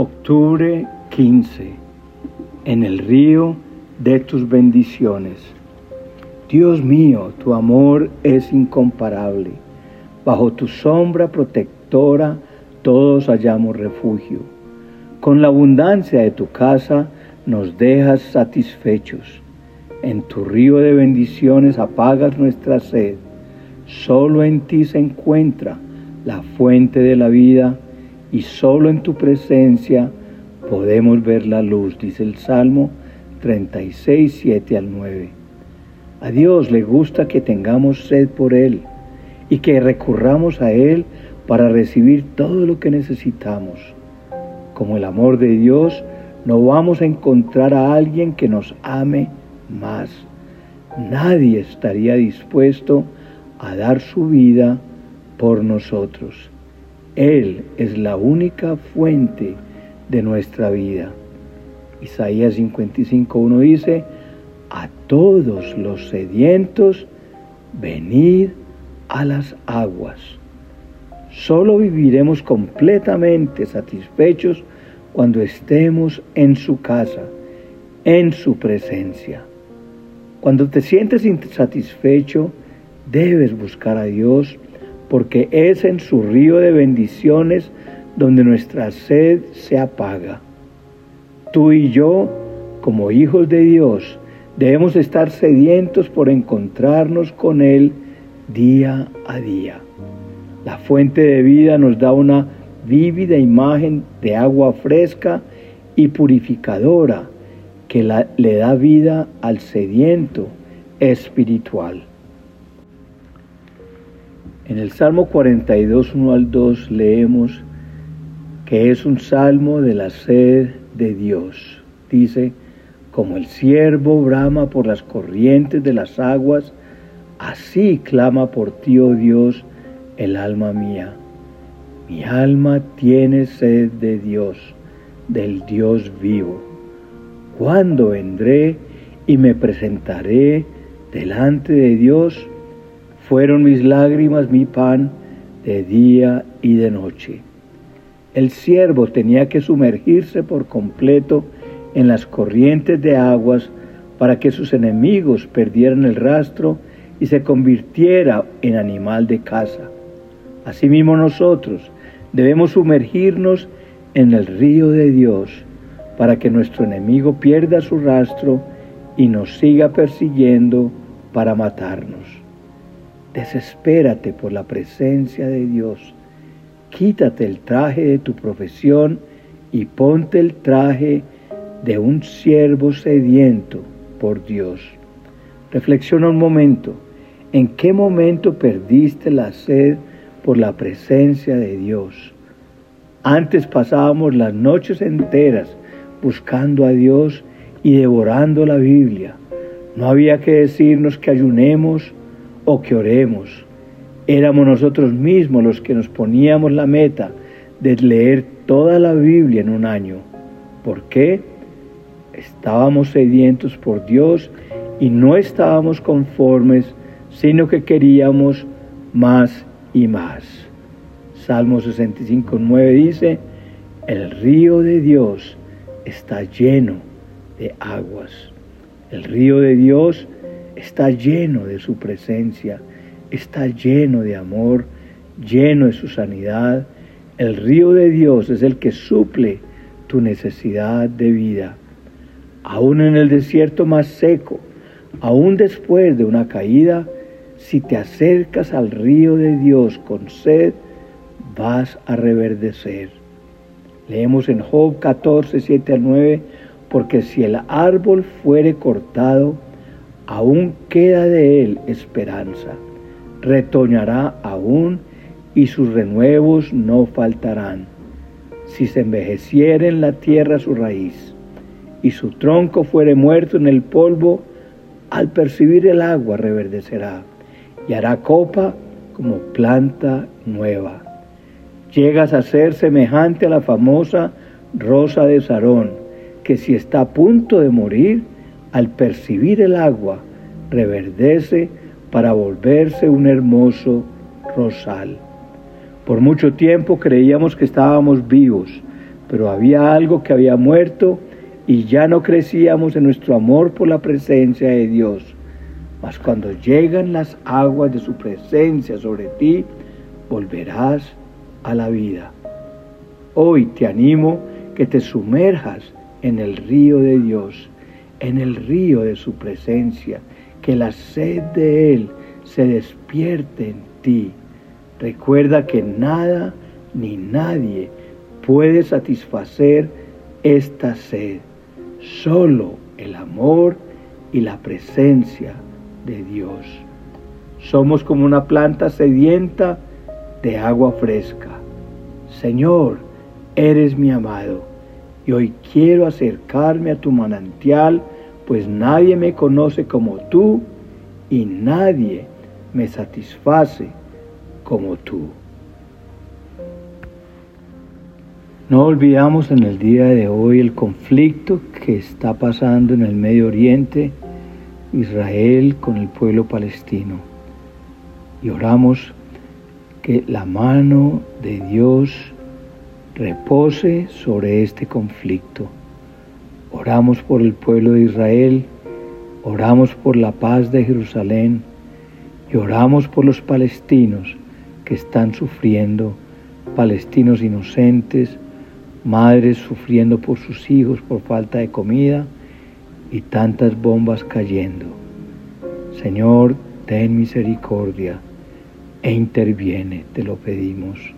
Octubre 15. En el río de tus bendiciones. Dios mío, tu amor es incomparable. Bajo tu sombra protectora todos hallamos refugio. Con la abundancia de tu casa nos dejas satisfechos. En tu río de bendiciones apagas nuestra sed. Solo en ti se encuentra la fuente de la vida y solo en tu presencia podemos ver la luz, dice el Salmo 36, 7 al 9. A Dios le gusta que tengamos sed por Él y que recurramos a Él para recibir todo lo que necesitamos. Como el amor de Dios, no vamos a encontrar a alguien que nos ame más. Nadie estaría dispuesto a dar su vida por nosotros. Él es la única fuente de nuestra vida. Isaías 55.1 dice, a todos los sedientos, venid a las aguas. Solo viviremos completamente satisfechos cuando estemos en su casa, en su presencia. Cuando te sientes insatisfecho, debes buscar a Dios porque es en su río de bendiciones donde nuestra sed se apaga. Tú y yo, como hijos de Dios, debemos estar sedientos por encontrarnos con Él día a día. La fuente de vida nos da una vívida imagen de agua fresca y purificadora que le da vida al sediento espiritual. En el Salmo 42, 1 al 2 leemos que es un salmo de la sed de Dios. Dice, como el siervo brama por las corrientes de las aguas, así clama por ti, oh Dios, el alma mía. Mi alma tiene sed de Dios, del Dios vivo. ¿Cuándo vendré y me presentaré delante de Dios? Fueron mis lágrimas mi pan de día y de noche. El siervo tenía que sumergirse por completo en las corrientes de aguas para que sus enemigos perdieran el rastro y se convirtiera en animal de caza. Asimismo nosotros debemos sumergirnos en el río de Dios para que nuestro enemigo pierda su rastro y nos siga persiguiendo para matarnos. Desespérate por la presencia de Dios. Quítate el traje de tu profesión y ponte el traje de un siervo sediento por Dios. Reflexiona un momento. ¿En qué momento perdiste la sed por la presencia de Dios? Antes pasábamos las noches enteras buscando a Dios y devorando la Biblia. No había que decirnos que ayunemos o que oremos. Éramos nosotros mismos los que nos poníamos la meta de leer toda la Biblia en un año. ¿Por qué? Estábamos sedientos por Dios y no estábamos conformes, sino que queríamos más y más. Salmo 65, 9 dice, el río de Dios está lleno de aguas. El río de Dios está lleno de su presencia, está lleno de amor, lleno de su sanidad. El río de Dios es el que suple tu necesidad de vida. Aún en el desierto más seco, aún después de una caída, si te acercas al río de Dios con sed, vas a reverdecer. Leemos en Job 14, 7 al 9, porque si el árbol fuere cortado, aún queda de él esperanza. Retoñará aún y sus renuevos no faltarán. Si se envejeciere en la tierra su raíz y su tronco fuere muerto en el polvo, al percibir el agua reverdecerá y hará copa como planta nueva. Llegas a ser semejante a la famosa rosa de Sarón, que si está a punto de morir, al percibir el agua, reverdece para volverse un hermoso rosal. Por mucho tiempo creíamos que estábamos vivos, pero había algo que había muerto y ya no crecíamos en nuestro amor por la presencia de Dios. Mas cuando llegan las aguas de su presencia sobre ti, volverás a la vida. Hoy te animo que te sumerjas en el río de Dios, en el río de su presencia, que la sed de Él se despierte en ti. Recuerda que nada ni nadie puede satisfacer esta sed, solo el amor y la presencia de Dios. Somos como una planta sedienta de agua fresca. Señor, eres mi amado, y hoy quiero acercarme a tu manantial, pues nadie me conoce como tú y nadie me satisface como tú. No olvidamos en el día de hoy el conflicto que está pasando en el Medio Oriente, Israel con el pueblo palestino. Y oramos que la mano de Dios repose sobre este conflicto. Oramos por el pueblo de Israel, oramos por la paz de Jerusalén y oramos por los palestinos que están sufriendo, palestinos inocentes, madres sufriendo por sus hijos por falta de comida y tantas bombas cayendo. Señor, ten misericordia e interviene, te lo pedimos,